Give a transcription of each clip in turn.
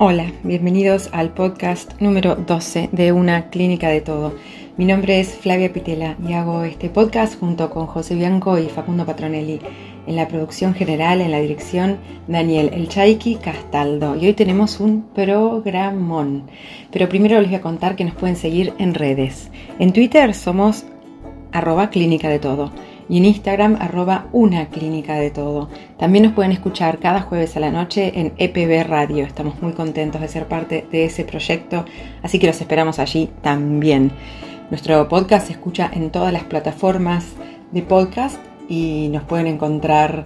Hola, bienvenidos al podcast número 12 de Una Clínica de Todo. Mi nombre es Flavia Pitela y hago este podcast junto con José Bianco y Facundo Patronelli. En la producción general, en la dirección, Daniel El Chaiki Castaldo. Y hoy tenemos un programón. Pero primero les voy a contar que nos pueden seguir en redes. En Twitter somos arroba clínica de todo y en Instagram arroba una clínica de todo. También nos pueden escuchar cada jueves a la noche en EPB Radio. Estamos muy contentos de ser parte de ese proyecto, así que los esperamos allí también. Nuestro podcast se escucha en todas las plataformas de podcast y nos pueden encontrar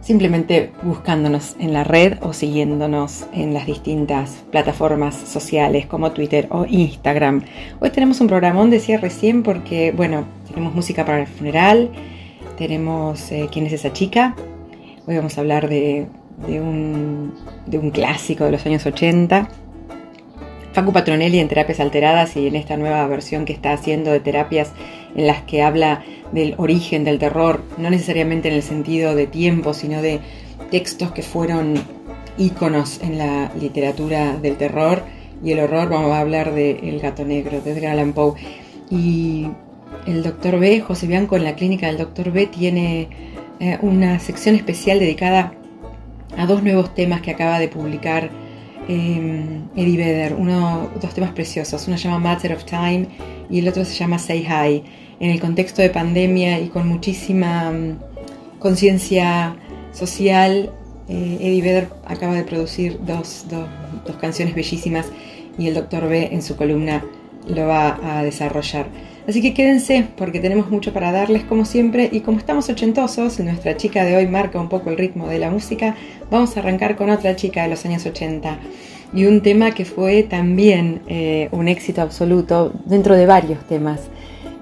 simplemente buscándonos en la red o siguiéndonos en las distintas plataformas sociales como Twitter o Instagram. Hoy tenemos un programón, decía recién, porque, bueno, tenemos música para el funeral, tenemos eh, quién es esa chica. Hoy vamos a hablar de, un, de un clásico de los años 80. Facu Patronelli en Terapias Alteradas y en esta nueva versión que está haciendo de terapias en las que habla del origen del terror, no necesariamente en el sentido de tiempo, sino de textos que fueron íconos en la literatura del terror y el horror. Vamos a hablar de El gato negro, de Edgar Allan Poe. Y el doctor B, José Bianco, en la clínica del doctor B, tiene eh, una sección especial dedicada a dos nuevos temas que acaba de publicar eh, Eddie Vedder, uno, dos temas preciosos. Uno se llama Matter of Time y el otro se llama Say Hi en el contexto de pandemia y con muchísima mm, conciencia social, eh, Eddie Vedder acaba de producir dos, canciones bellísimas y el doctor B en su columna lo va a desarrollar. Así que quédense porque tenemos mucho para darles como siempre y como estamos ochentosos, nuestra chica de hoy marca un poco el ritmo de la música, vamos a arrancar con otra chica de los años 80 y un tema que fue también eh, un éxito absoluto dentro de varios temas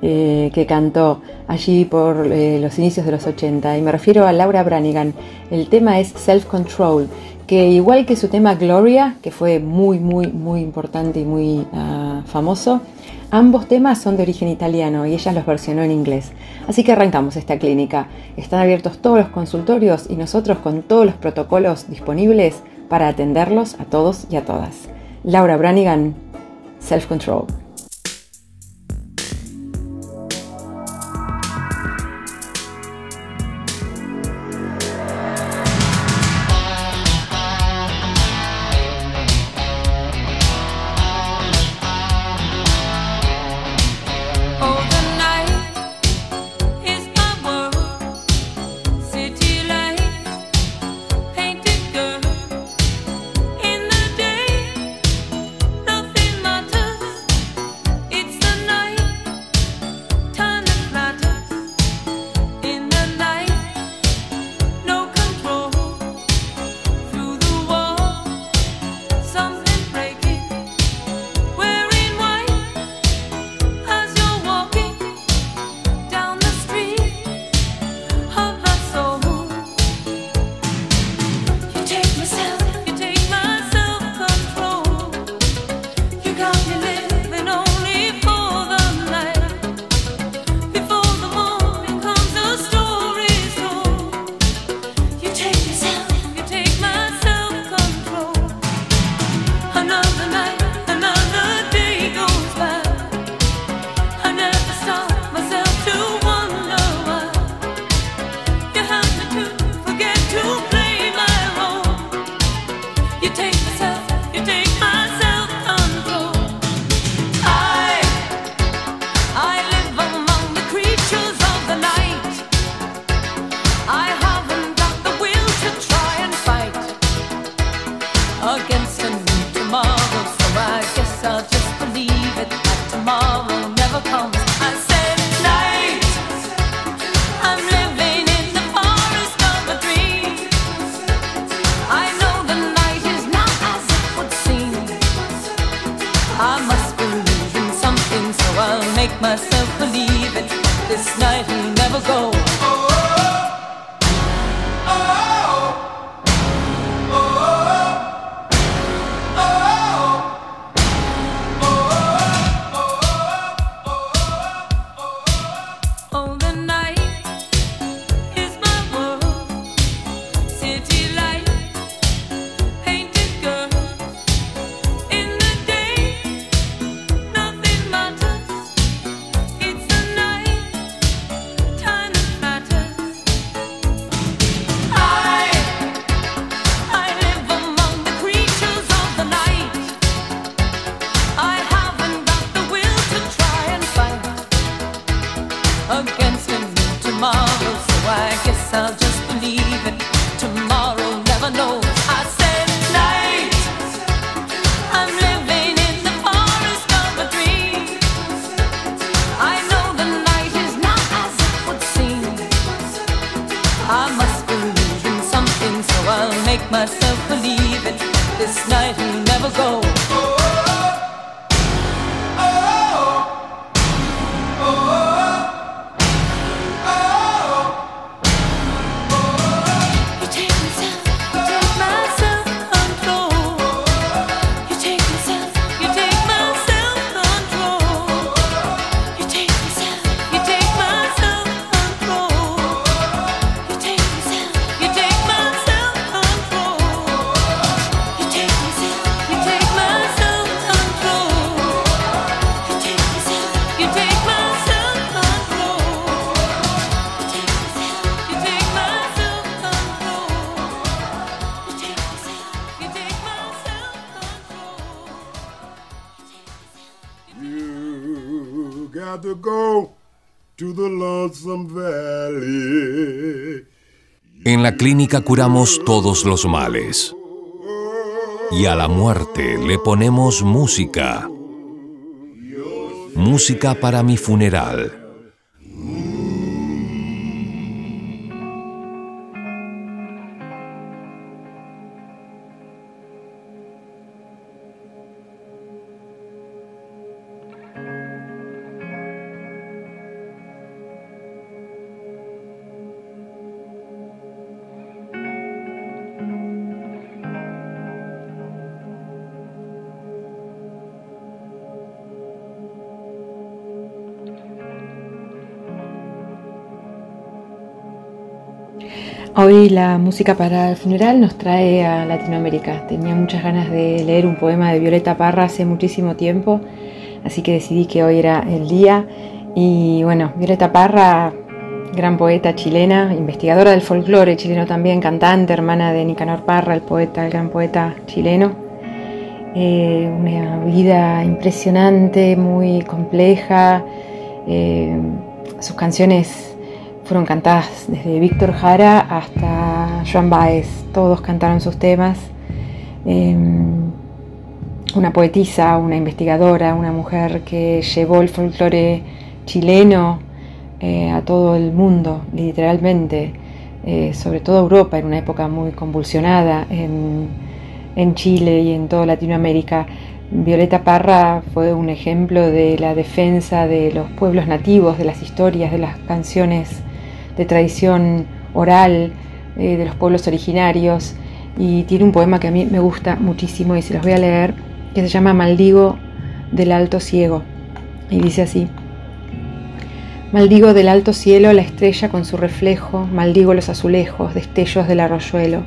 eh, que cantó allí por eh, los inicios de los 80 y me refiero a Laura Branigan. El tema es Self Control, que igual que su tema Gloria, que fue muy, muy, muy importante y muy ah, famoso, ambos temas son de origen italiano y ella los versionó en inglés. Así que arrancamos esta clínica. Están abiertos todos los consultorios y nosotros con todos los protocolos disponibles para atenderlos a todos y a todas. Laura Branigan, Self Control. La clínica curamos todos los males. Y a la muerte le ponemos música. Música para mi funeral. Hoy la música para el funeral nos trae a Latinoamérica. Tenía muchas ganas de leer un poema de Violeta Parra hace muchísimo tiempo, así que decidí que hoy era el día. Y bueno, Violeta Parra, gran poeta chilena, investigadora del folclore chileno también, cantante, hermana de Nicanor Parra, el poeta, el gran poeta chileno. Eh, una vida impresionante, muy compleja. Eh, sus canciones fueron cantadas desde Víctor Jara hasta Joan Baez, todos cantaron sus temas. Em, una poetisa, una investigadora, una mujer que llevó el folclore chileno eh, a todo el mundo, literalmente, eh, sobre todo Europa, en una época muy convulsionada en, en Chile y en toda Latinoamérica. Violeta Parra fue un ejemplo de la defensa de los pueblos nativos, de las historias, de las canciones de tradición oral eh, de los pueblos originarios y tiene un poema que a mí me gusta muchísimo y se los voy a leer que se llama Maldigo del Alto Ciego y dice así Maldigo del alto cielo la estrella con su reflejo, maldigo los azulejos, destellos del arroyuelo,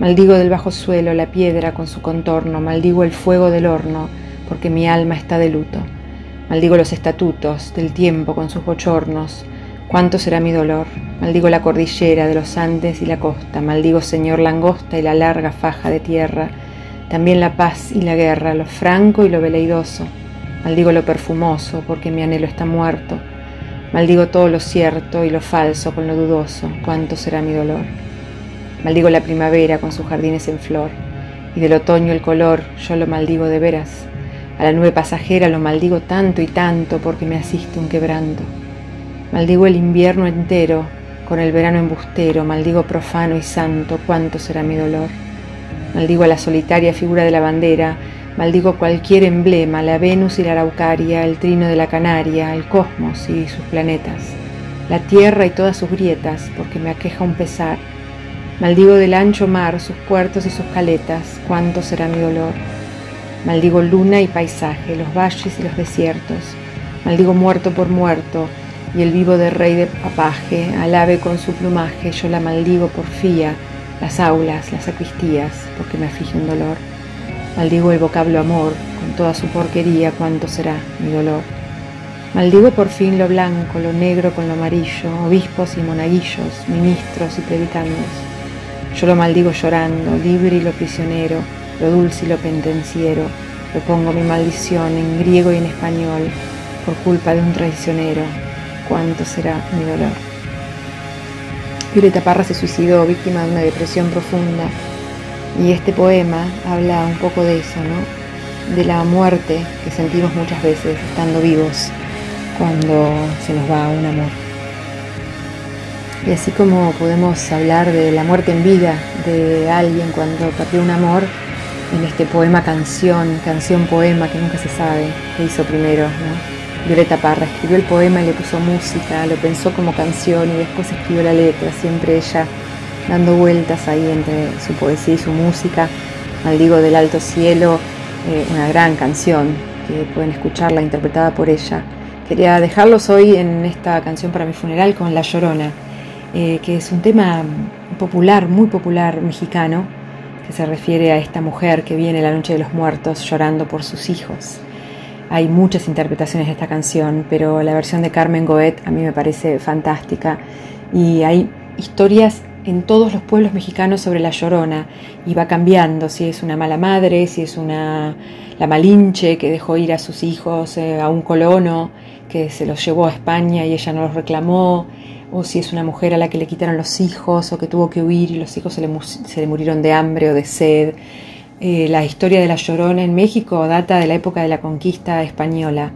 maldigo del bajo suelo la piedra con su contorno, maldigo el fuego del horno, porque mi alma está de luto, maldigo los estatutos del tiempo con sus bochornos, ¿Cuánto será mi dolor? Maldigo la cordillera de los Andes y la costa, maldigo Señor langosta y la larga faja de tierra, también la paz y la guerra, lo franco y lo veleidoso, maldigo lo perfumoso, porque mi anhelo está muerto, maldigo todo lo cierto y lo falso con lo dudoso, cuánto será mi dolor. Maldigo la primavera con sus jardines en flor, y del otoño el color, yo lo maldigo de veras, a la nube pasajera lo maldigo tanto y tanto porque me asiste un quebranto. Maldigo el invierno entero, con el verano embustero, maldigo profano y santo, cuánto será mi dolor. Maldigo a la solitaria figura de la bandera, maldigo cualquier emblema, la Venus y la Araucaria, el trino de la Canaria, el cosmos y sus planetas, la tierra y todas sus grietas, porque me aqueja un pesar. Maldigo del ancho mar, sus puertos y sus caletas, cuánto será mi dolor. Maldigo luna y paisaje, los valles y los desiertos. Maldigo muerto por muerto, y el vivo de rey de papaje, al ave con su plumaje, yo la maldigo porfía, las aulas, las sacristías, porque me aflige un dolor. Maldigo el vocablo amor, con toda su porquería, cuánto será mi dolor. Maldigo por fin lo blanco, lo negro con lo amarillo, obispos y monaguillos, ministros y predicandos. Yo lo maldigo llorando, libre y lo prisionero, lo dulce y lo pendenciero. Lo pongo mi maldición en griego y en español, por culpa de un traicionero, cuánto será mi dolor. Violeta Parra se suicidó víctima de una depresión profunda y este poema habla un poco de eso, ¿no? De la muerte que sentimos muchas veces estando vivos cuando se nos va un amor. Y así como podemos hablar de la muerte en vida de alguien cuando perdió un amor, en este poema canción, canción poema que nunca se sabe qué hizo primero, ¿no? Violeta Parra escribió el poema y le puso música, lo pensó como canción y después escribió la letra, siempre ella dando vueltas ahí entre su poesía y su música. Maldigo del alto cielo, eh, una gran canción que pueden escucharla interpretada por ella. Quería dejarlos hoy en esta canción para mi funeral con La Llorona eh, que es un tema popular, muy popular mexicano, que se refiere a esta mujer que viene la noche de los muertos llorando por sus hijos. Hay muchas interpretaciones de esta canción, pero la versión de Carmen Goet a mí me parece fantástica y hay historias en todos los pueblos mexicanos sobre la llorona y va cambiando si es una mala madre, si es una la malinche que dejó ir a sus hijos eh, a un colono que se los llevó a España y ella no los reclamó o si es una mujer a la que le quitaron los hijos o que tuvo que huir y los hijos se le, murieron de hambre o de sed. Eh, la historia de la Llorona en México data de la época de la conquista española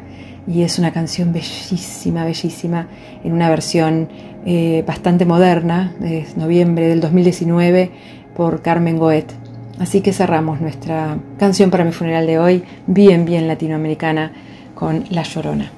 y es una canción bellísima, bellísima, en una versión eh, bastante moderna, de noviembre del 2019, por Carmen Goet. Así que cerramos nuestra canción para mi funeral de hoy, bien, bien latinoamericana, con La Llorona.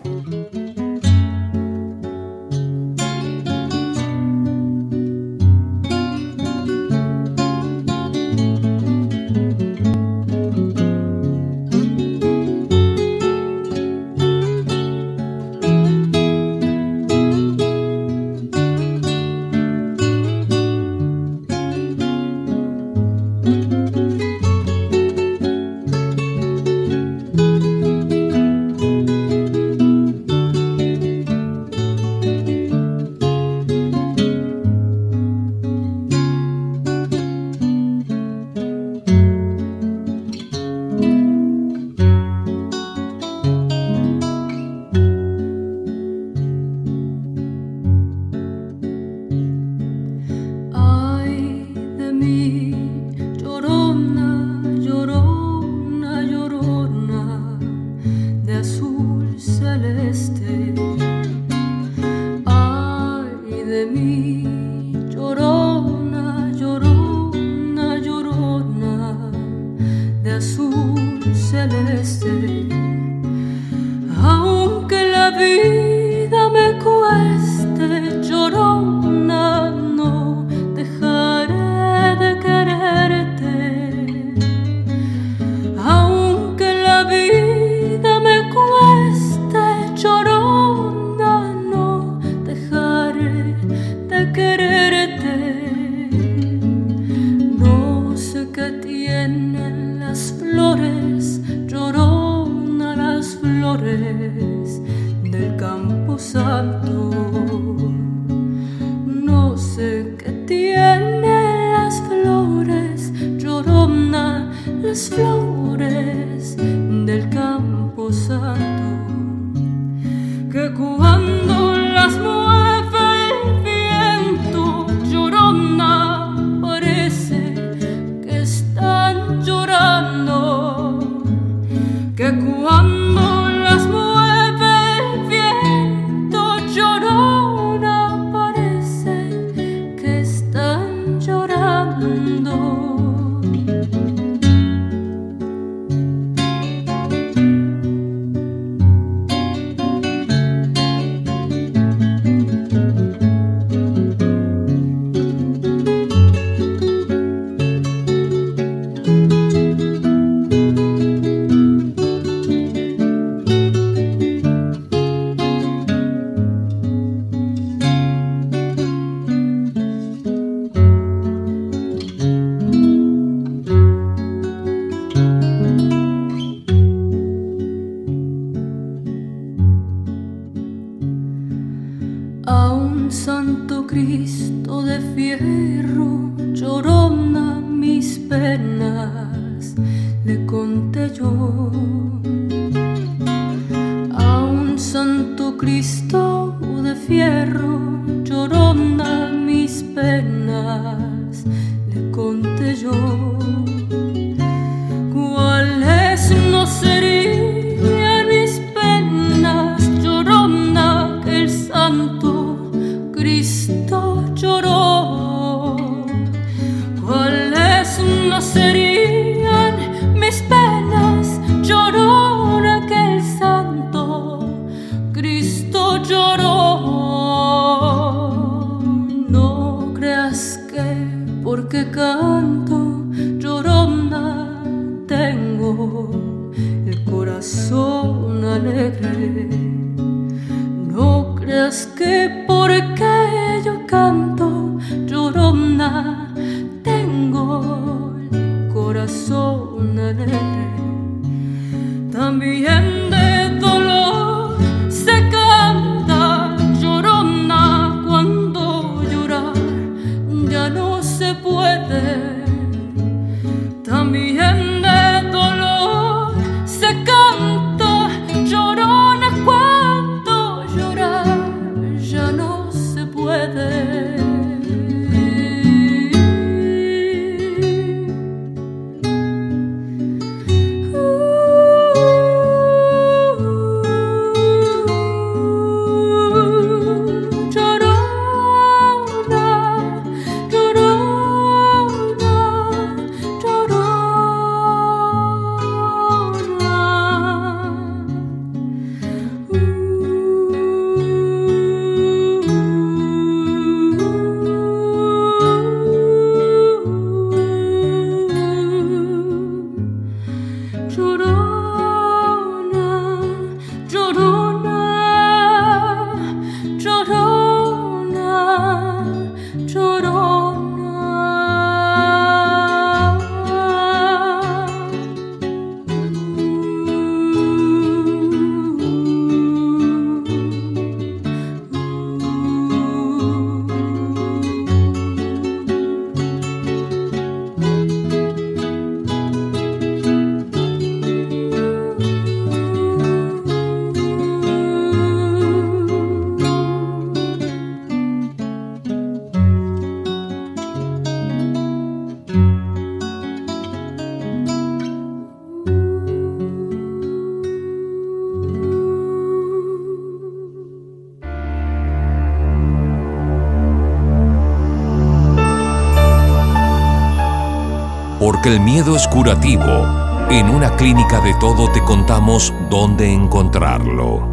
El miedo es curativo. En una clínica de todo te contamos dónde encontrarlo.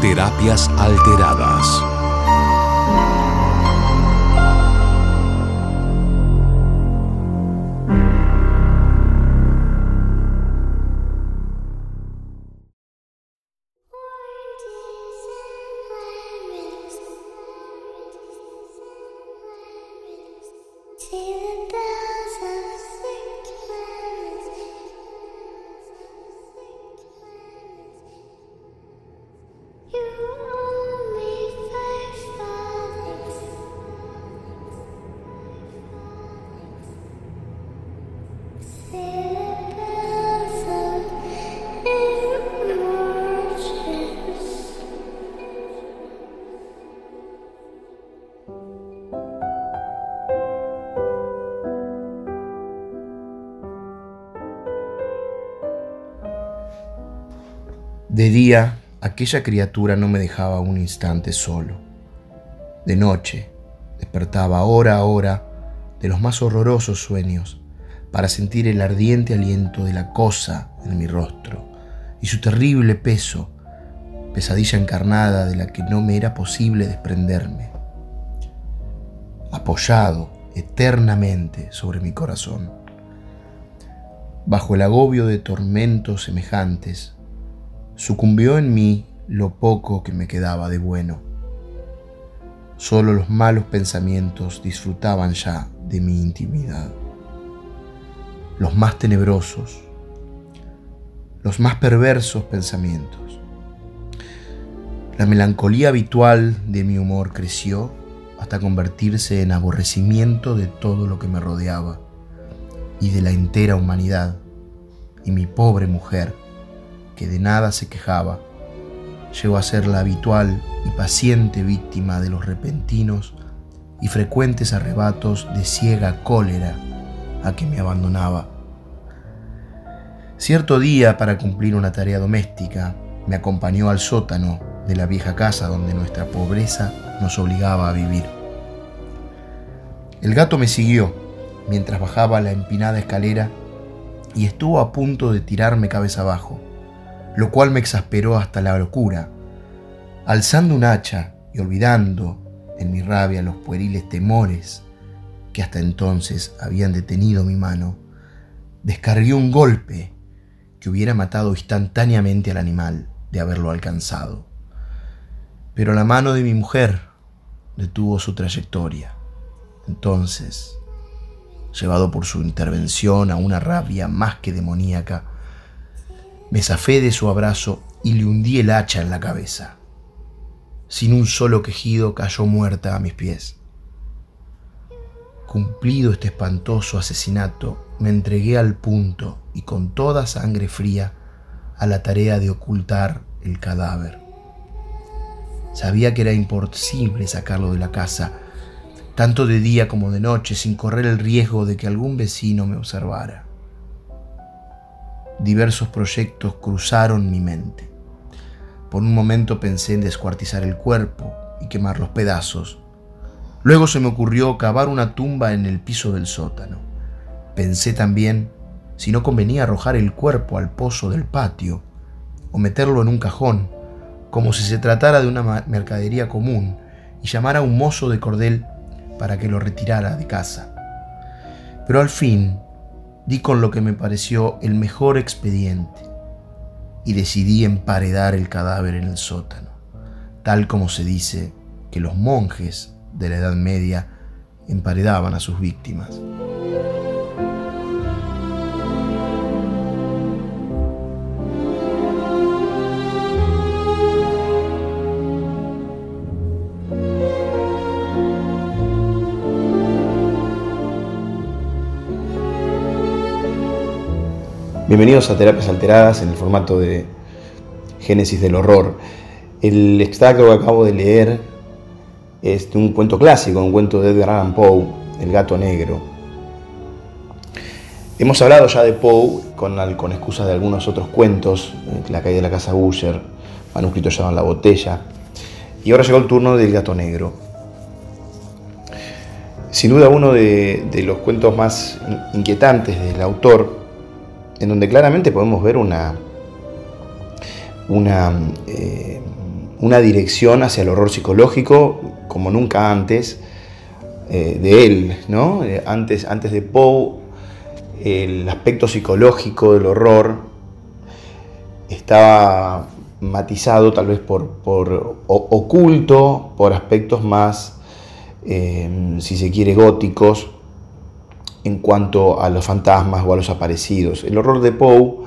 Terapias alteradas. Aquella criatura no me dejaba un instante solo. De noche, despertaba hora a hora de los más horrorosos sueños para sentir el ardiente aliento de la cosa en mi rostro y su terrible peso, pesadilla encarnada de la que no me era posible desprenderme, apoyado eternamente sobre mi corazón. Bajo el agobio de tormentos semejantes, sucumbió en mí lo poco que me quedaba de bueno. Solo los malos pensamientos disfrutaban ya de mi intimidad. Los más tenebrosos, los más perversos pensamientos. La melancolía habitual de mi humor creció hasta convertirse en aborrecimiento de todo lo que me rodeaba y de la entera humanidad y mi pobre mujer que de nada se quejaba, llegó a ser la habitual y paciente víctima de los repentinos y frecuentes arrebatos de ciega cólera a que me abandonaba. Cierto día, para cumplir una tarea doméstica, me acompañó al sótano de la vieja casa donde nuestra pobreza nos obligaba a vivir. El gato me siguió mientras bajaba la empinada escalera y estuvo a punto de tirarme cabeza abajo lo cual me exasperó hasta la locura. Alzando un hacha y olvidando en mi rabia los pueriles temores que hasta entonces habían detenido mi mano, descargué un golpe que hubiera matado instantáneamente al animal de haberlo alcanzado. Pero la mano de mi mujer detuvo su trayectoria. Entonces, llevado por su intervención a una rabia más que demoníaca, me zafé de su abrazo y le hundí el hacha en la cabeza. Sin un solo quejido cayó muerta a mis pies. Cumplido este espantoso asesinato, me entregué al punto y con toda sangre fría a la tarea de ocultar el cadáver. Sabía que era imposible sacarlo de la casa, tanto de día como de noche, sin correr el riesgo de que algún vecino me observara. Diversos proyectos cruzaron mi mente. Por un momento pensé en descuartizar el cuerpo y quemar los pedazos. Luego se me ocurrió cavar una tumba en el piso del sótano. Pensé también si no convenía arrojar el cuerpo al pozo del patio o meterlo en un cajón, como si se tratara de una mercadería común, y llamar a un mozo de cordel para que lo retirara de casa. Pero al fin di con lo que me pareció el mejor expediente y decidí emparedar el cadáver en el sótano, tal como se dice que los monjes de la Edad Media emparedaban a sus víctimas. Bienvenidos a Terapias Alteradas en el formato de Génesis del Horror. El extracto que acabo de leer es de un cuento clásico, un cuento de Edgar Allan Poe, El gato negro. Hemos hablado ya de Poe con, con excusas de algunos otros cuentos, eh, La caída de la casa Usher, manuscrito en la botella, y ahora llegó el turno del gato negro. Sin duda uno de los cuentos más inquietantes del autor, en donde claramente podemos ver una, una, eh, una dirección hacia el horror psicológico como nunca antes eh, de él. ¿no? Eh, antes, antes de Poe, el aspecto psicológico del horror estaba matizado tal vez por, por oculto, por aspectos más, si se quiere, góticos, en cuanto a los fantasmas o a los aparecidos. El horror de Poe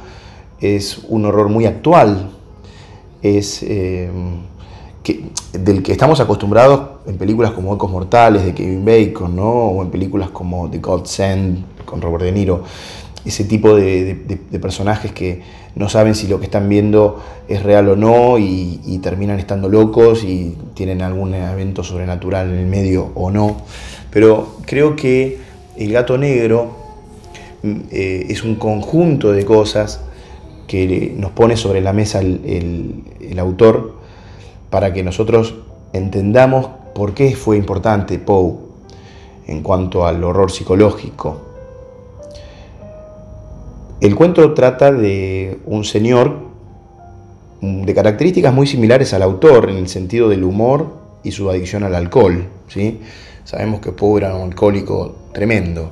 es un horror muy actual, es eh, del que estamos acostumbrados en películas como Ecos Mortales de Kevin Bacon, ¿no? o en películas como The Godsend con Robert De Niro. Ese tipo de, personajes que no saben si lo que están viendo es real o no y, y terminan estando locos y tienen algún evento sobrenatural en el medio o no. Pero creo que el gato negro mm, eh, es un conjunto de cosas que nos pone sobre la mesa el, autor para que nosotros entendamos por qué fue importante Poe en cuanto al horror psicológico. El cuento trata de un señor mm, de características muy similares al autor en el sentido del humor y su adicción al alcohol. ¿sí? Sabemos que Poe era un alcohólico tremendo.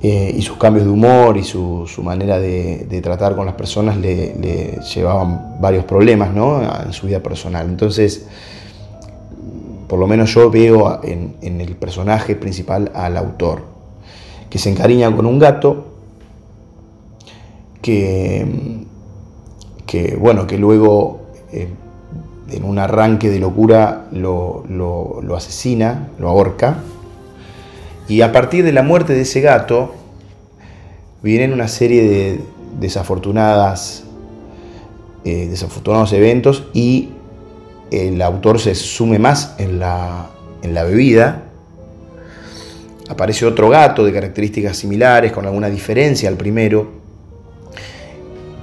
Eh, y sus cambios de humor y su, manera de, tratar con las personas le, llevaban varios problemas ¿no? en su vida personal. Entonces, por lo menos yo veo en, el personaje principal al autor, que se encariña con un gato que, que bueno, que luego eh, en un arranque de locura lo, asesina, lo ahorca. Y a partir de la muerte de ese gato, vienen una serie de desafortunadas, eh, desafortunados eventos y el autor se sume más en la, en la bebida. Aparece otro gato de características similares, con alguna diferencia al primero,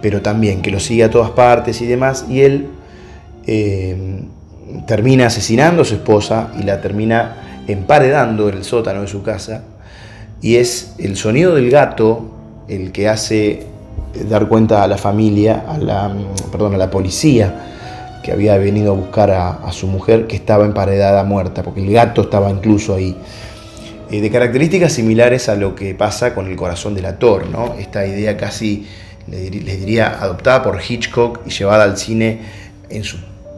pero también que lo sigue a todas partes y demás, y él eh, termina asesinando a su esposa y la termina emparedando en el sótano de su casa. Y es el sonido del gato el que hace dar cuenta a la familia, a la, perdón, a la policía, que había venido a buscar a, su mujer que estaba emparedada muerta, porque el gato estaba incluso ahí. Eh, de características similares a lo que pasa con el corazón del actor, ¿no? esta idea casi, les diría, adoptada por Hitchcock y llevada al cine en su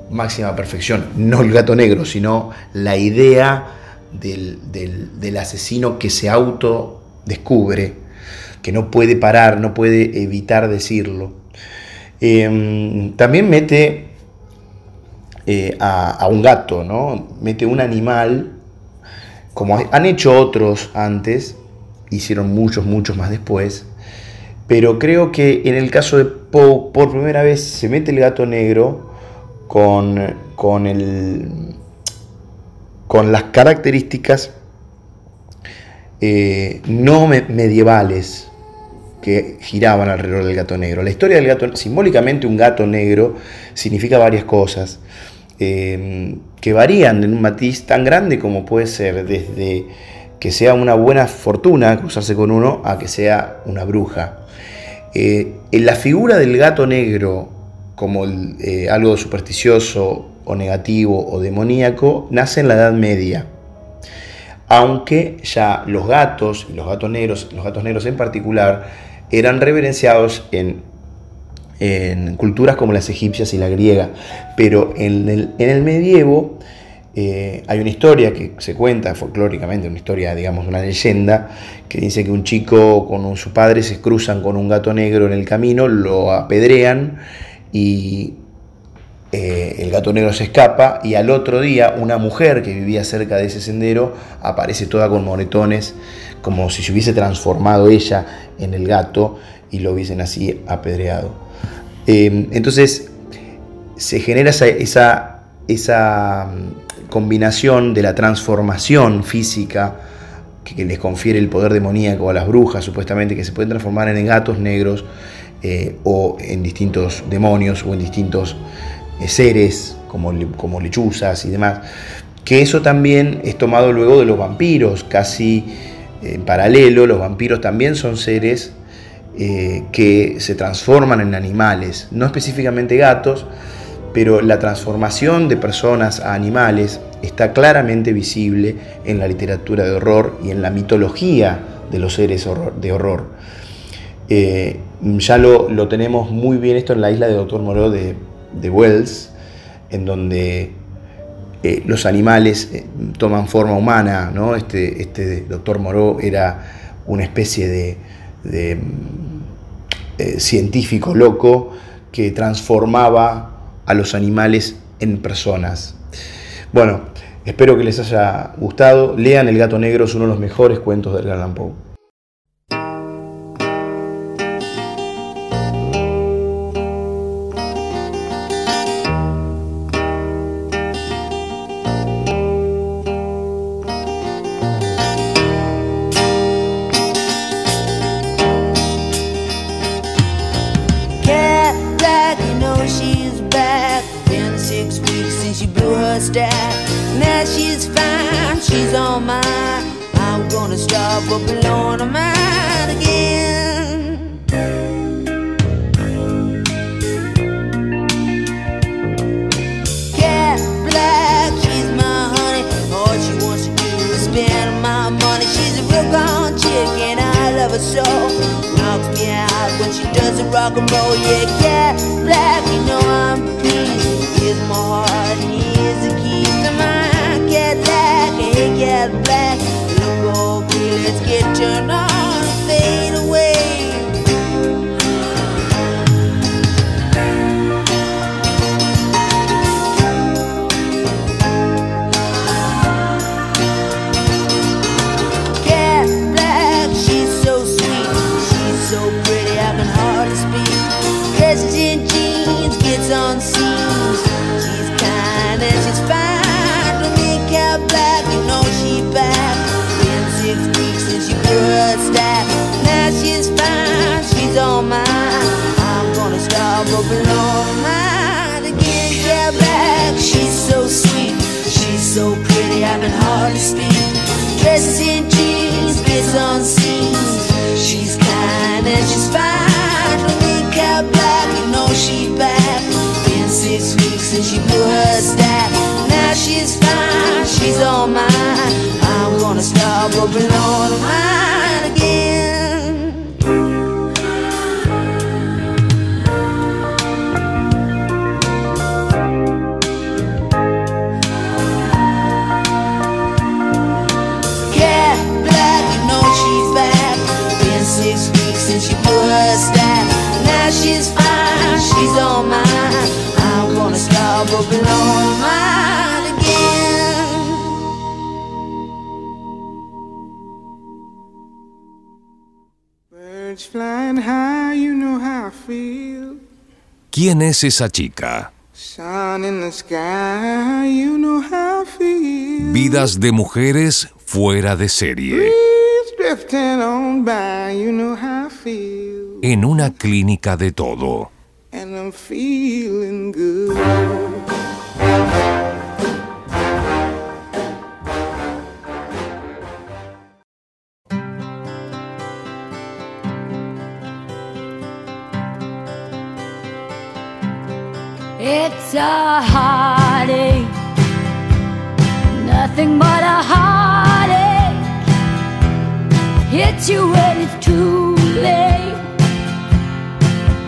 máxima perfección. No el gato negro, sino la idea del, del- asesino que se autodescubre, que no puede parar, no puede evitar decirlo. Eh, también mete eh, a, a un gato, ¿no? Mete un animal, como han hecho otros antes, hicieron muchos, muchos más después, pero creo que en el caso de Poe, por primera vez se mete el gato negro con, con, el, con las características eh, no me- medievales que giraban alrededor del gato negro. La historia del gato, simbólicamente un gato negro significa varias cosas eh, que varían en un matiz tan grande como puede ser desde que sea una buena fortuna cruzarse con uno a que sea una bruja. Eh, en la figura del gato negro como eh, algo supersticioso o negativo o demoníaco nace en la Edad Media aunque ya los gatos, los gatos negros, los gatos negros en particular, eran reverenciados en, culturas como las egipcias y la griega. Pero en el, en el medievo eh, hay una historia que se cuenta folclóricamente, una historia, digamos, una leyenda, que dice que un chico con su padre se cruzan con un gato negro en el camino, lo apedrean y eh, el gato negro se escapa y al otro día una mujer que vivía cerca de ese sendero aparece toda con moretones, como si se hubiese transformado ella en el gato y lo hubiesen así apedreado. Eh, entonces se genera esa, esa, esa, mm, combinación de la transformación física que les confiere el poder demoníaco a las brujas, supuestamente, que se pueden transformar en gatos negros eh, o en distintos demonios o en distintos eh, seres como, como lechuzas y demás. Que eso también es tomado luego de los vampiros, casi en paralelo, los vampiros también son seres eh, que se transforman en animales, no específicamente gatos, pero la transformación de personas a animales está claramente visible en la literatura de horror y en la mitología de los seres de horror. Eh, ya lo, lo tenemos muy bien esto en la isla de Doctor Moreau de, de Wells, en donde eh, los animales eh, toman forma humana. ¿no? Este, este Doctor Moreau era una especie de, mm, científico loco que transformaba a los animales en personas. Bueno, espero que les haya gustado. Lean El gato negro, es uno de los mejores cuentos de Allan. ¿Quién es esa chica? Vidas de mujeres fuera de serie. En una clínica de todo. it's a heartache. Nothing but a heartache. Hits you when it's too late.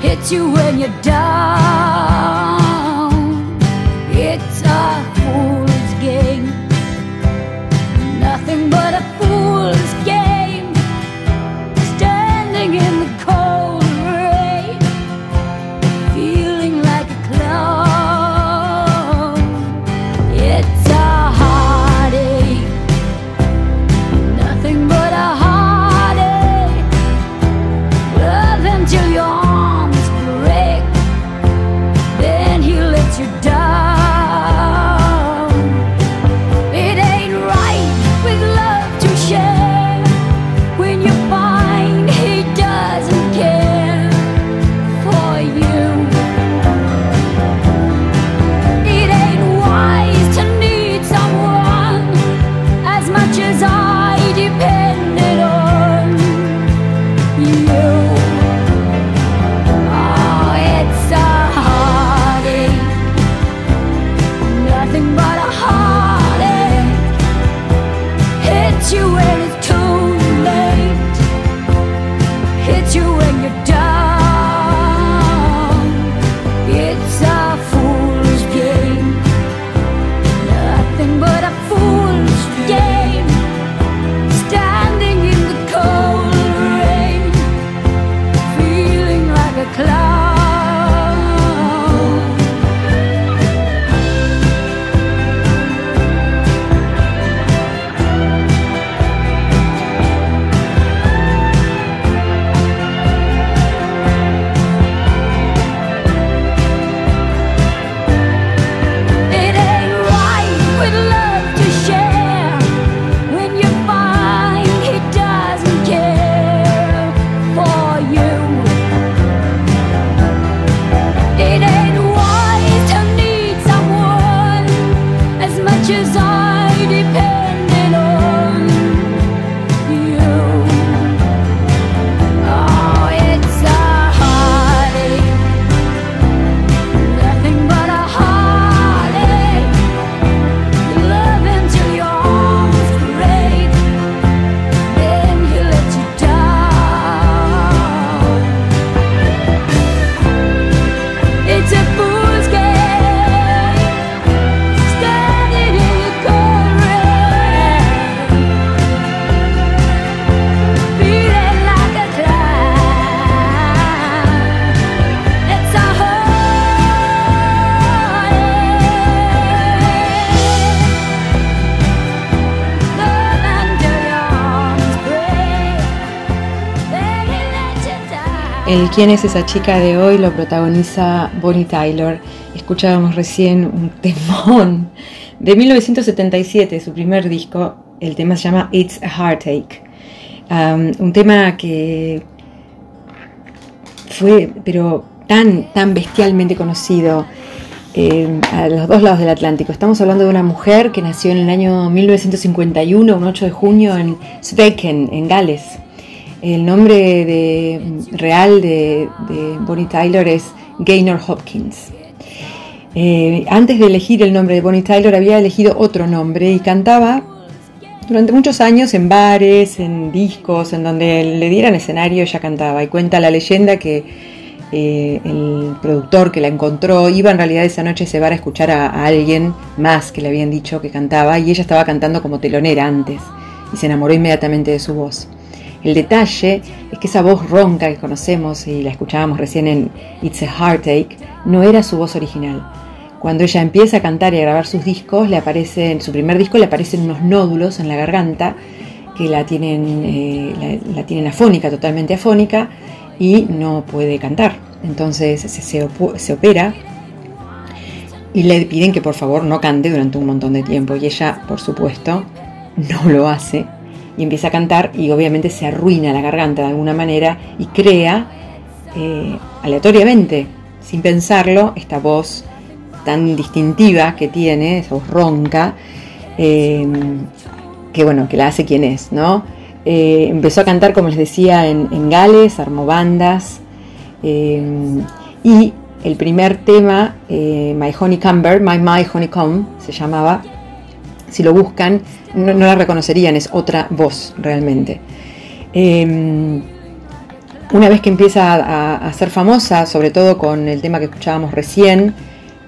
Hits you when you're down. It's a quién es esa chica de hoy lo protagoniza Bonnie Tyler. Escuchábamos recién un temón de 1977, su primer disco. El tema se llama It's a Heartache. Un tema que fue, pero tan, tan bestialmente conocido em, a los dos lados del Atlántico. Estamos hablando de una mujer que nació en el año 1951, un 8 de junio, en Sveken, en Gales. El nombre de, real de, Bonnie Tyler es Gaynor Hopkins. Eh, antes de elegir el nombre de Bonnie Tyler había elegido otro nombre y cantaba durante muchos años en bares, en discos, en donde le dieran escenario ella cantaba. Y cuenta la leyenda que eh, el productor que la encontró iba en realidad esa noche a ese bar a escuchar a alguien más que le habían dicho que cantaba y ella estaba cantando como telonera antes y se enamoró inmediatamente de su voz. El detalle es que esa voz ronca que conocemos y la escuchábamos recién en It's a Heartache no era su voz original. Cuando ella empieza a cantar y a grabar sus discos, le aparece, en su primer disco le aparecen unos nódulos en la garganta que la tienen, eh, la, la tienen afónica, totalmente afónica, y no puede cantar. Entonces se, opera y le piden que por favor no cante durante un montón de tiempo. Y ella, por supuesto, no lo hace y empieza a cantar y obviamente se arruina la garganta de alguna manera y crea eh, aleatoriamente, sin pensarlo, esta voz tan distintiva que tiene, esa voz ronca, eh, que bueno, que la hace quien es, ¿no? Eh, empezó a cantar, como les decía, en, Gales, armó bandas, y el primer tema, My Honeycomb, My My Honeycomb, se llamaba, si lo buscan, no, la reconocerían, es otra voz realmente. Eh, una vez que empieza a, ser famosa, sobre todo con el tema que escuchábamos recién,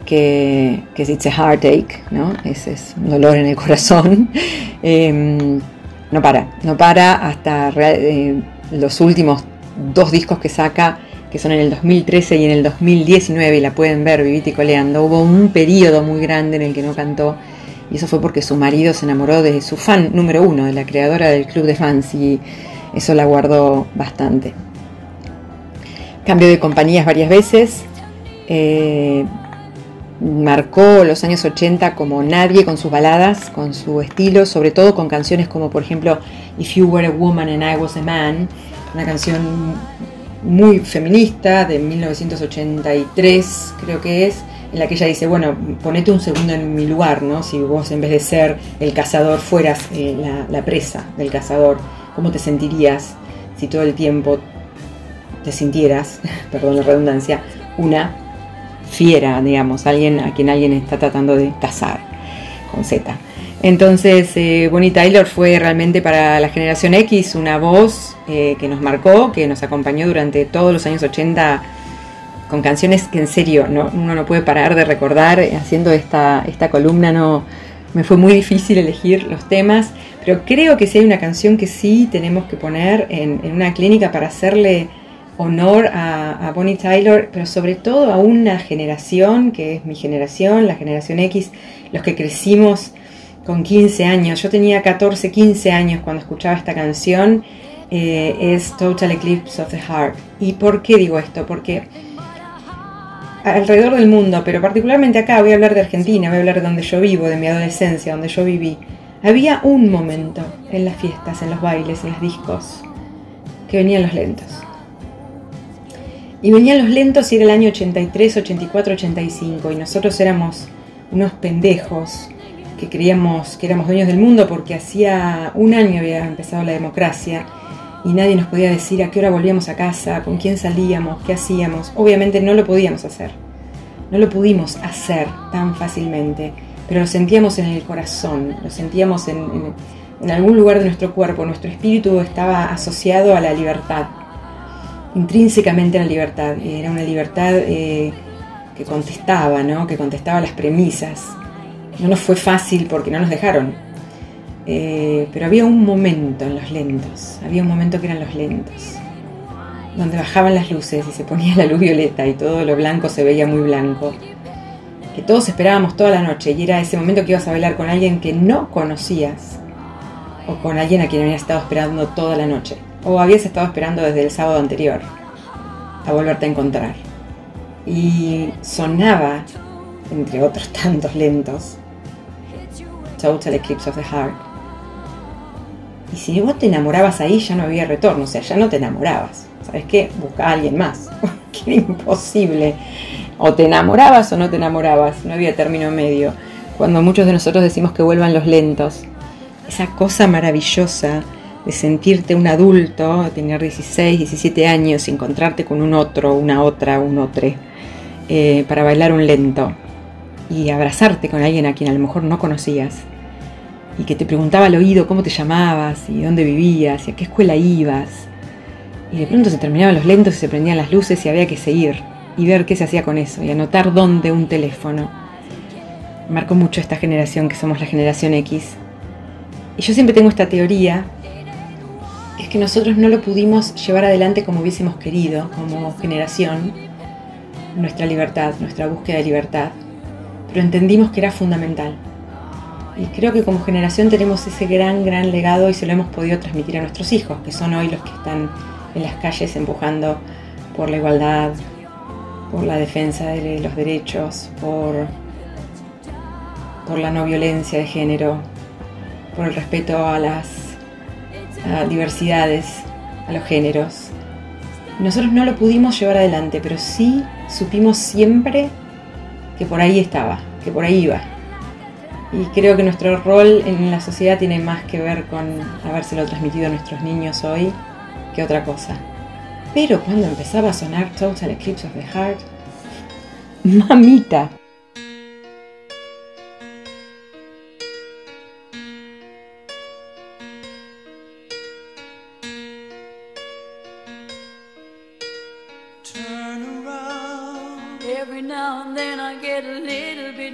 que, que es It's a Heartache, ¿no? es, es un dolor en el corazón, eh, no para, no para hasta eh, los últimos dos discos que saca, que son en el 2013 y en el 2019, y la pueden ver vivito y coleando. Hubo un periodo muy grande en el que no cantó, y eso fue porque su marido se enamoró de su fan número uno, de la creadora del club de fans, y eso la guardó bastante. Cambio de compañías varias veces. Eh, marcó los años 80 como nadie con sus baladas, con su estilo, sobre todo con canciones como por ejemplo If You Were a Woman and I Was a Man, una canción muy feminista de 1983 creo que es, en la que ella dice, bueno, ponete un segundo en mi lugar, ¿no? Si vos en vez de ser el cazador fueras eh, la, presa del cazador, ¿cómo te sentirías si todo el tiempo te sintieras, perdón la redundancia, una fiera, digamos, alguien a quien alguien está tratando de cazar con Z. Entonces, eh, Bonnie Tyler fue realmente para la generación X una voz eh, que nos marcó, que nos acompañó durante todos los años 80 con canciones que en serio no, uno no puede parar de recordar. Haciendo esta, esta columna no me fue muy difícil elegir los temas, pero creo que sí hay una canción que sí tenemos que poner en, en una clínica para hacerle honor a, a, Bonnie Tyler, pero sobre todo a una generación, que es mi generación, la generación X, los que crecimos con 15 años. Yo tenía 14, 15 años cuando escuchaba esta canción. Eh, es Total Eclipse of the Heart. ¿Y por qué digo esto? Porque alrededor del mundo, pero particularmente acá, voy a hablar de Argentina, voy a hablar de donde yo vivo, de mi adolescencia, donde yo viví. Había un momento en las fiestas, en los bailes, en los discos, que venían los lentos. Y venían los lentos y era el año 83, 84, 85 y nosotros éramos unos pendejos que creíamos que éramos dueños del mundo porque hacía un año había empezado la democracia y nadie nos podía decir a qué hora volvíamos a casa, con quién salíamos, qué hacíamos. Obviamente no lo podíamos hacer, no lo pudimos hacer tan fácilmente, pero lo sentíamos en el corazón, lo sentíamos en, algún lugar de nuestro cuerpo, nuestro espíritu estaba asociado a la libertad intrínsecamente la libertad. Era una libertad eh, que contestaba, ¿no? que contestaba las premisas. No nos fue fácil porque no nos dejaron. Eh, pero había un momento en los lentos, había un momento que eran los lentos, donde bajaban las luces y se ponía la luz violeta y todo lo blanco se veía muy blanco. Que todos esperábamos toda la noche y era ese momento que ibas a bailar con alguien que no conocías o con alguien a quien habías estado esperando toda la noche o habías estado esperando desde el sábado anterior a volverte a encontrar. Y sonaba, entre otros tantos lentos, Total Eclipse of the Heart. Y si vos te enamorabas ahí, ya no había retorno, o sea, ya no te enamorabas. ¿Sabes qué? Busca a alguien más. que era imposible. O te enamorabas o no te enamorabas, no había término medio. Cuando muchos de nosotros decimos que vuelvan los lentos, esa cosa maravillosa de sentirte un adulto, tener 16, 17 años encontrarte con un otro, una otra, un otro, eh, para bailar un lento y abrazarte con alguien a quien a lo mejor no conocías. Y que te preguntaba al oído cómo te llamabas y dónde vivías y a qué escuela ibas. Y de pronto se terminaban los lentos y se prendían las luces y había que seguir y ver qué se hacía con eso y anotar dónde un teléfono. Marcó mucho esta generación que somos la generación X. Y yo siempre tengo esta teoría, es que nosotros no lo pudimos llevar adelante como hubiésemos querido, como generación, nuestra libertad, nuestra búsqueda de libertad, pero entendimos que era fundamental. Y creo que como generación tenemos ese gran, gran legado y se lo hemos podido transmitir a nuestros hijos, que son hoy los que están en las calles empujando por la igualdad, por la defensa de los derechos, por, por la no violencia de género, por el respeto a las diversidades, a los géneros. Nosotros no lo pudimos llevar adelante, pero sí supimos siempre que por ahí estaba, que por ahí iba. Y creo que nuestro rol en la sociedad tiene más que ver con habérselo transmitido a nuestros niños hoy que otra cosa. Pero cuando empezaba a sonar Total Eclipse of the Heart, mamita,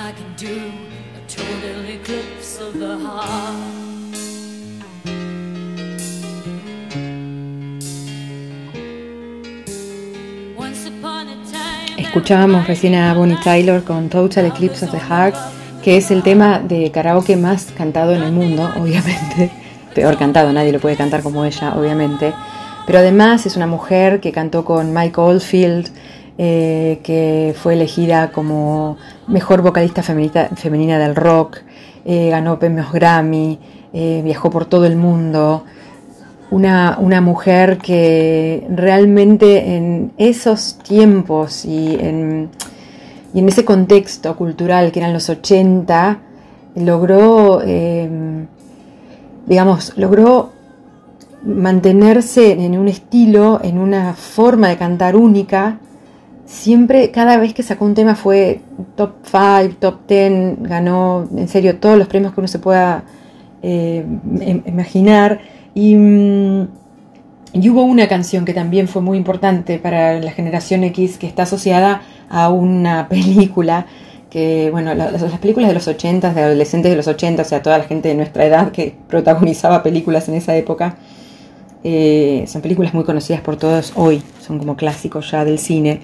I can do, a total eclipse of the heart. Once upon a time. Escuchábamos recién a Bonnie Tyler con Total Eclipse of the Heart, que es el tema de karaoke más cantado en el mundo, obviamente. Peor cantado, nadie lo puede cantar como ella, obviamente. Pero además es una mujer que cantó con Mike Oldfield, eh, que fue elegida como mejor vocalista femenina del rock, eh, ganó premios Grammy, eh, viajó por todo el mundo una, mujer que realmente en esos tiempos y en, y en ese contexto cultural que eran los 80, logró, eh, digamos, logró mantenerse en un estilo, en una forma de cantar única. Siempre, cada vez que sacó un tema fue top 5, top 10, ganó en serio todos los premios que uno se pueda eh, im- imaginar. Y, mm, y hubo una canción que también fue muy importante para la generación X que está asociada a una película que, bueno, la- las, las películas de los 80, de adolescentes de los 80, o sea, toda la gente de nuestra edad que protagonizaba películas en esa época, eh, son películas muy conocidas por todos hoy, son como clásicos ya del cine.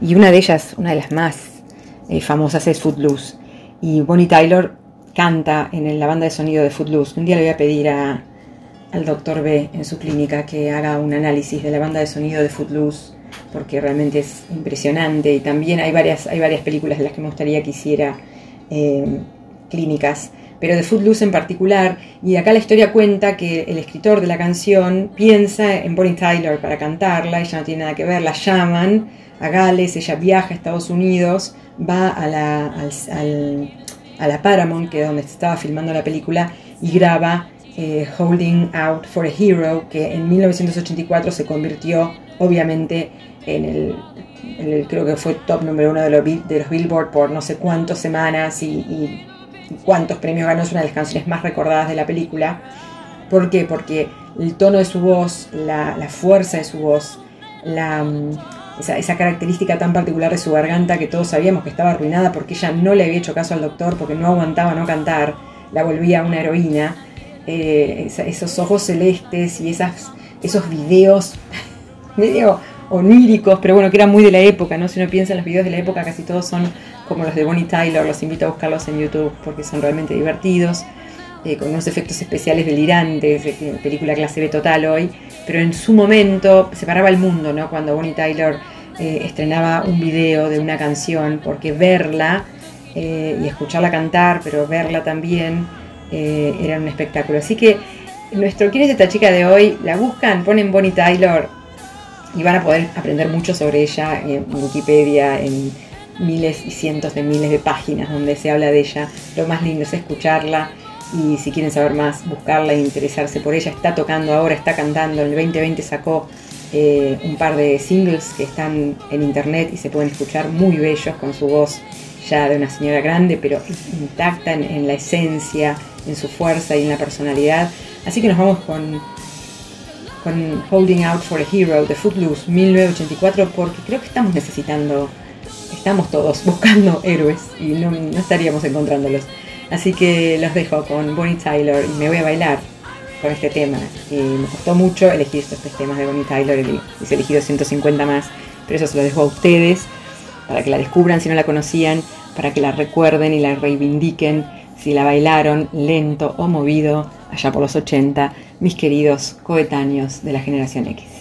Y una de ellas, una de las más eh, famosas es Footloose. Y Bonnie Tyler canta en la banda de sonido de Footloose. Un día le voy a pedir al doctor B en su clínica que haga un análisis de la banda de sonido de Footloose porque realmente es impresionante y también hay varias, hay varias películas de las que me gustaría que hiciera eh, clínicas, pero de Footloose en particular, y acá la historia cuenta que el escritor de la canción piensa en Bonnie Tyler para cantarla, ella no tiene nada que ver, la llaman a Gales, ella viaja a Estados Unidos, va a la, a la Paramount, que es donde estaba filmando la película, y graba eh, Holding Out for a Hero, que en 1984 se convirtió obviamente en el, el- creo que fue top número uno de los, de los Billboard por no sé cuántas semanas y cuántos premios ganó, es una de las canciones más recordadas de la película. ¿Por qué? Porque el tono de su voz, la, fuerza de su voz, mm, esa, característica tan particular de su garganta que todos sabíamos que estaba arruinada porque ella no le había hecho caso al doctor, porque no aguantaba no cantar, la volvía una heroína. Eh, esos ojos celestes y esas, esos videos medio oníricos, pero bueno, que eran muy de la época, ¿no? Si uno piensa en los videos de la época, casi todos son como los de Bonnie Tyler, los invito a buscarlos en YouTube porque son realmente divertidos, eh, con unos efectos especiales delirantes, película clase B total hoy, pero en su momento separaba el mundo, ¿no? Cuando Bonnie Tyler eh, estrenaba un video de una canción, porque verla eh, y escucharla cantar, pero verla también era un espectáculo. Así que nuestro ¿Quién es esta chica de hoy? La buscan, ponen Bonnie Tyler y van a poder aprender mucho sobre ella en Wikipedia, en miles y cientos de miles de páginas donde se habla de ella. Lo más lindo es escucharla y si quieren saber más, buscarla e interesarse por ella. Está tocando ahora, está cantando. En el 2020 sacó eh, un par de singles que están en internet y se pueden escuchar muy bellos con su voz ya de una señora grande, pero intacta en, en la esencia, en su fuerza y en la personalidad. Así que nos vamos con con Holding Out for a Hero de Footloose 1984 porque creo que estamos necesitando, estamos todos buscando héroes y no, no estaríamos encontrándolos. Así que los dejo con Bonnie Tyler y me voy a bailar con este tema. Y me costó mucho elegir estos tres temas de Bonnie Tyler y he elegido 150 más, pero eso se lo dejo a ustedes para que la descubran si no la conocían, para que la recuerden y la reivindiquen si la bailaron lento o movido allá por los 80 mis queridos coetáneos de la generación X.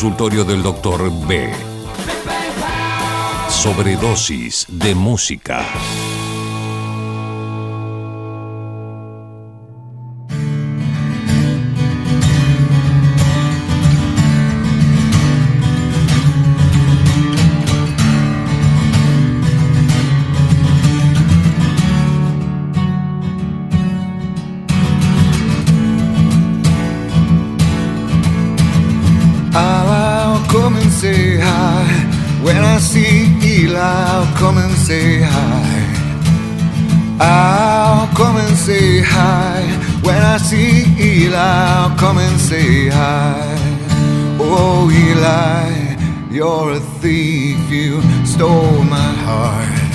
consultorio del doctor B. Sobredosis de música. Say hi. I'll come and say hi. When I see Eli, I'll come and say hi. Oh, Eli, you're a thief, you stole my heart.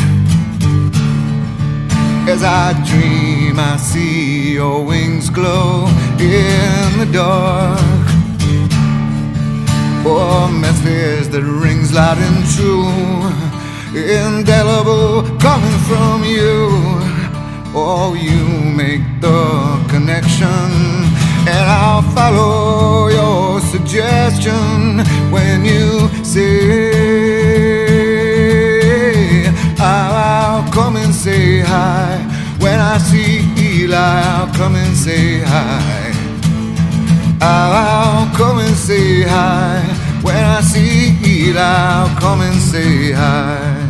As I dream, I see your wings glow in the dark. Oh, message that rings loud and true, indelible coming from you. Oh, you make the connection, and I'll follow your suggestion when you say, I'll come and say hi. When I see Eli, I'll come and say hi. I'll come and say hi. When I see Eli, I'll come and say hi.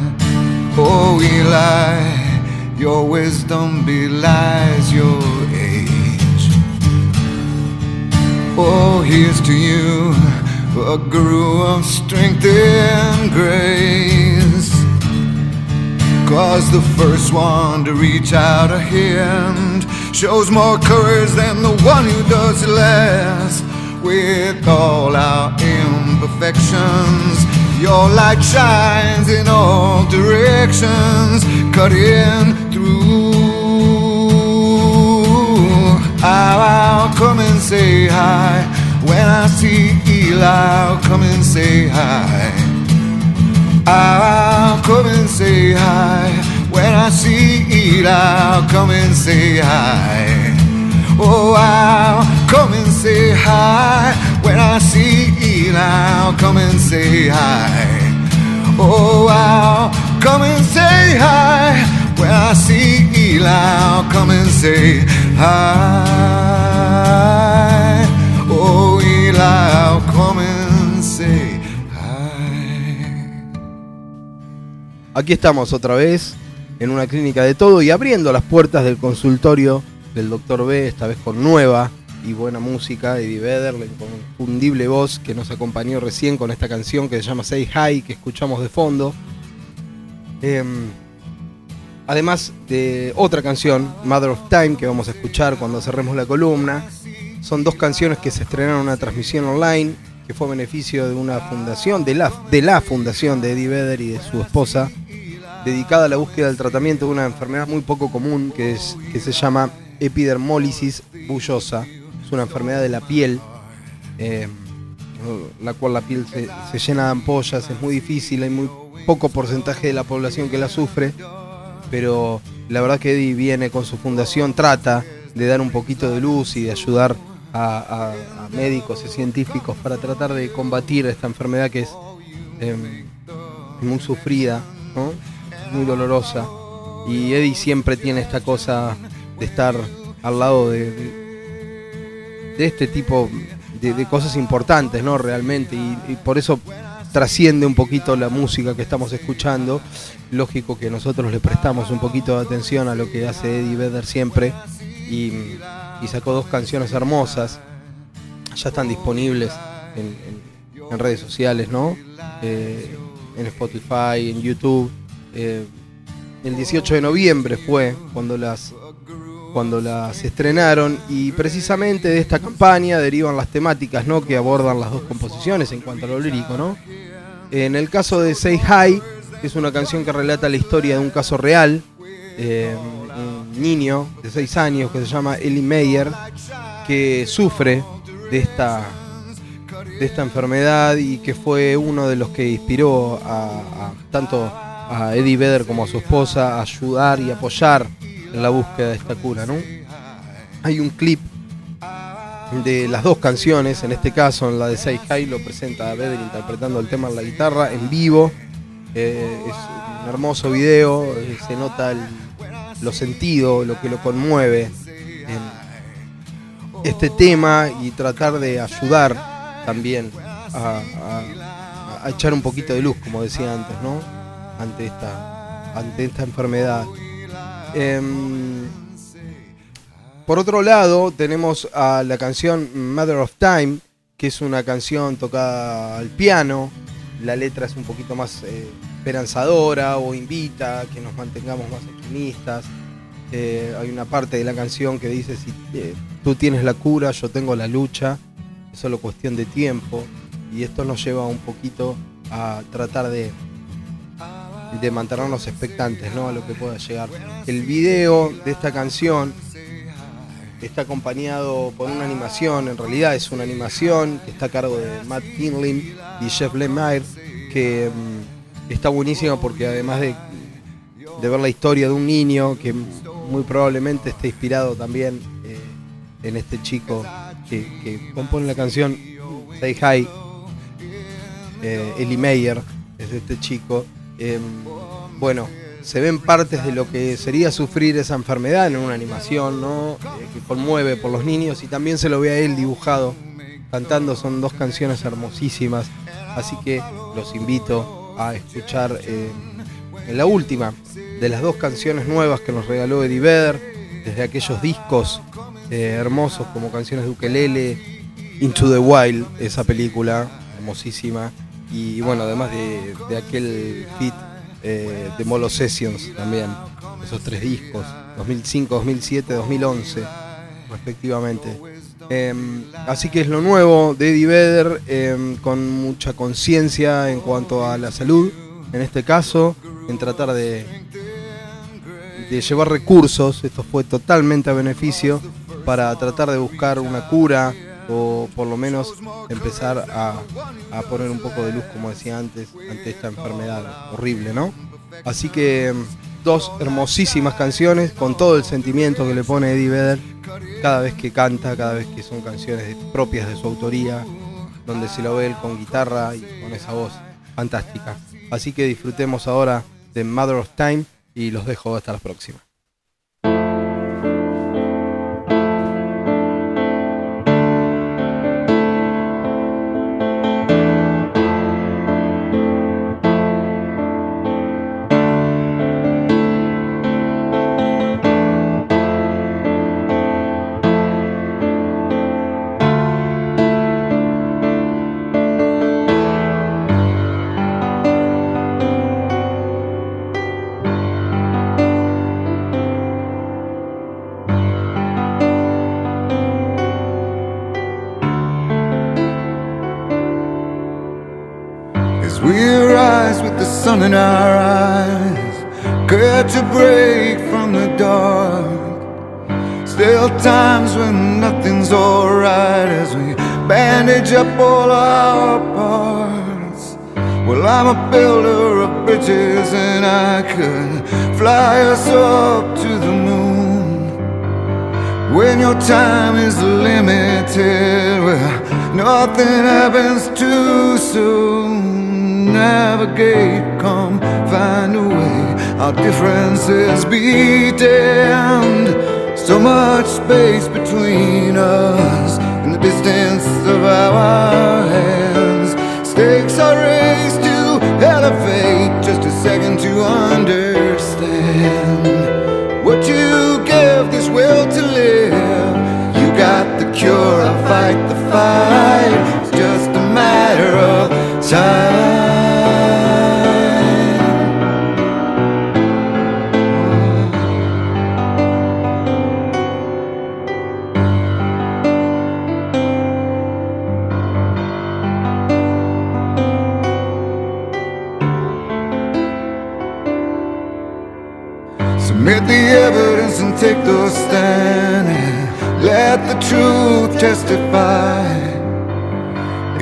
Oh, Eli, your wisdom belies your age. Oh, here's to you, a guru of strength and grace. Cause the first one to reach out a hand shows more courage than the one who does less. With all our imperfections, your light shines in all directions, cutting through. I'll, come and say hi. When I see Eli, I'll come and say hi. I'll come and say hi. When I see Eli, I'll come and say hi. Oh, I'll come and say hi. When I see Eli, come and say hi. Oh, I'll come and say hi. When I see Eli, come and say hi. Oh, Eli, come and say hi. Aquí estamos otra vez en una clínica de todo y abriendo las puertas del consultorio del Dr. B, esta vez con nueva y buena música, Eddie Vedder, la inconfundible voz que nos acompañó recién con esta canción que se llama Say Hi, que escuchamos de fondo. Em, además de otra canción, Mother of Time, que vamos a escuchar cuando cerremos la columna. Son dos canciones que se estrenaron en una transmisión online, que fue a beneficio de una fundación, de la, de la fundación de Eddie Vedder y de su esposa, dedicada a la búsqueda del tratamiento de una enfermedad muy poco común que, es, que se llama epidermólisis bullosa. Es una enfermedad de la piel, eh, la cual la piel se, se llena de ampollas, es muy difícil, hay muy poco porcentaje de la población que la sufre, pero la verdad que Eddie viene con su fundación, trata de dar un poquito de luz y de ayudar a, médicos y científicos para tratar de combatir esta enfermedad que es eh, muy sufrida, ¿no? muy dolorosa. Y Eddie siempre tiene esta cosa de estar al lado de, de, de este tipo de, cosas importantes, ¿no? Realmente. Y, por eso trasciende un poquito la música que estamos escuchando. Lógico que nosotros le prestamos un poquito de atención a lo que hace Eddie Vedder siempre. Y, sacó dos canciones hermosas. Ya están disponibles en, en- en redes sociales, ¿no? Eh, en Spotify, en YouTube. Eh, el 18 de noviembre fue cuando las cuando las estrenaron y precisamente de esta campaña derivan las temáticas ¿no? que abordan las dos composiciones en cuanto a lo lírico. ¿no? En el caso de Say Hi, es una canción que relata la historia de un caso real, eh, un niño de 6 años que se llama Ellie Meyer, que sufre de esta, de esta enfermedad y que fue uno de los que inspiró a, a- tanto a Eddie Vedder como a su esposa a ayudar y apoyar en la búsqueda de esta cura. ¿no? Hay un clip de las dos canciones, en este caso en la de Say Hi lo presenta a Vedder interpretando el tema en la guitarra en vivo. Eh, es un hermoso video, eh, se nota el- lo sentido, lo que lo conmueve en este tema y tratar de ayudar también a, a- a echar un poquito de luz, como decía antes, ¿no? Ante esta, ante esta enfermedad. Em, por otro lado, tenemos a la canción Matter of Time, que es una canción tocada al piano. La letra es un poquito más eh, esperanzadora o invita a que nos mantengamos más optimistas. Eh, hay una parte de la canción que dice, si eh, tú tienes la cura, yo tengo la lucha, es solo cuestión de tiempo. Y esto nos lleva un poquito a tratar de, de mantenernos expectantes ¿no? a lo que pueda llegar. El video de esta canción está acompañado por una animación, en realidad es una animación que está a cargo de Matt Kinley y Jeff Lemire, que mm, está buenísima porque además de, ver la historia de un niño que muy probablemente esté inspirado también eh, en este chico que, que compone la canción Say Hi, eh, Ellie Meyer, es de este chico. Em, bueno, se ven partes de lo que sería sufrir esa enfermedad en una animación, ¿no? Eh, que conmueve por los niños y también se lo ve a él dibujado, cantando, son dos canciones hermosísimas, así que los invito a escuchar eh, en la última de las dos canciones nuevas que nos regaló Eddie Vedder, desde aquellos discos eh, hermosos como canciones de ukelele, Into the Wild, esa película hermosísima, y bueno, además de, aquel fit eh, de Molo Sessions también, esos tres discos, 2005, 2007, 2011, respectivamente. Em, así que es lo nuevo de Eddie em, con mucha conciencia en cuanto a la salud, en este caso, en tratar de, de llevar recursos, esto fue totalmente a beneficio, para tratar de buscar una cura o por lo menos empezar a, a poner un poco de luz, como decía antes, ante esta enfermedad horrible, ¿no? Así que mm, dos hermosísimas canciones con todo el sentimiento que le pone Eddie Vedder cada vez que canta, cada vez que son canciones propias de su autoría, donde se lo ve él con guitarra y con esa voz fantástica. Así que disfrutemos ahora de Mother of Time y los dejo hasta la próxima. Our eyes, catch to break from the dark. Still times when nothing's alright as we bandage up all our parts. Well, I'm a builder of bridges and I could fly us up to the moon. When your time is limited, well, nothing happens too soon. Navigate, come find a way. Our differences be damned. So much space between us and the distance of our hands. Stakes are raised to elevate. Just a second to understand what you give this will to live. You got the cure, I fight the fight. It's just a matter of time. Take the stand and let the truth testify.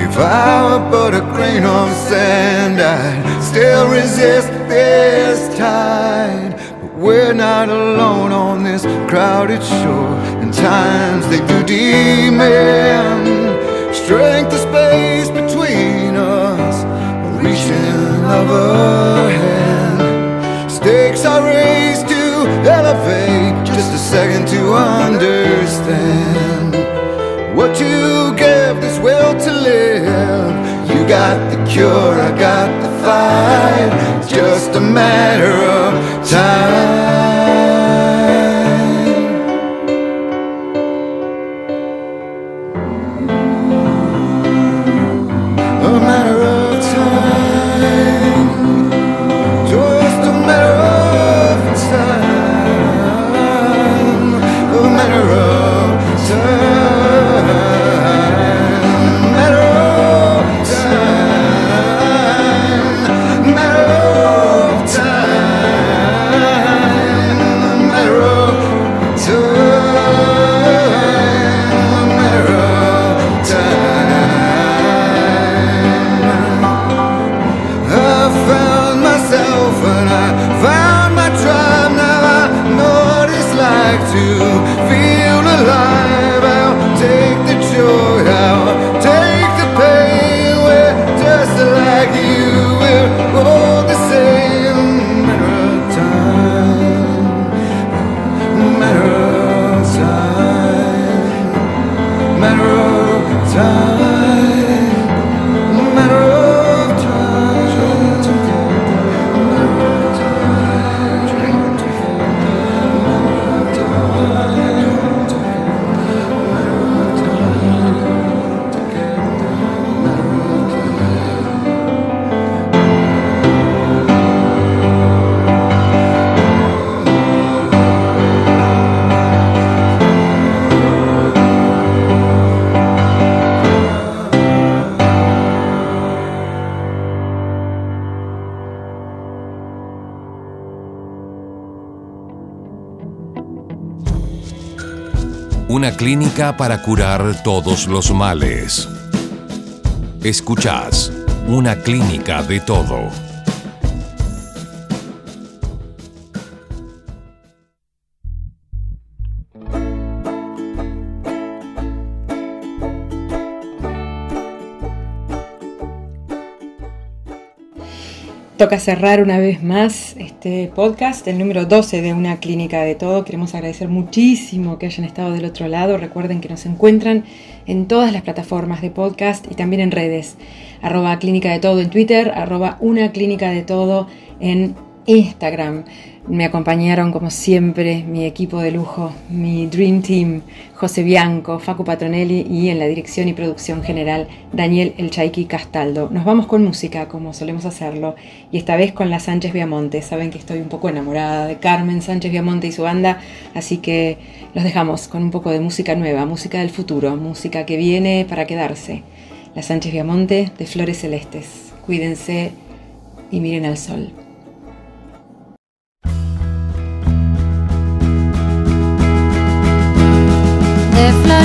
If I were but a grain of sand, I'd still resist this tide. But we're not alone on this crowded shore, and times they do demand strength of space between us, reaching of a hand. Stakes are raised to elevate, just a second to understand what you give this will to live. You got the cure, I got the fight. It's just a matter of time. Clínica para curar todos los males. Escuchás Una clínica de todo. Toca cerrar una vez más este podcast, el número 12 de Una Clínica de Todo. Queremos agradecer muchísimo que hayan estado del otro lado. Recuerden que nos encuentran en todas las plataformas de podcast y también en redes. Arroba Clínica de Todo en Twitter, arroba Una Clínica de Todo en Instagram. Me acompañaron como siempre mi equipo de lujo, mi Dream Team, José Bianco, Facu Patronelli y en la dirección y producción general Daniel El Chaiki Castaldo. Nos vamos con música como solemos hacerlo y esta vez con la Sánchez Viamonte. Saben que estoy un poco enamorada de Carmen Sánchez Viamonte y su banda, así que los dejamos con un poco de música nueva, música del futuro, música que viene para quedarse. La Sánchez Viamonte de Flores Celestes. Cuídense y miren al sol. De flores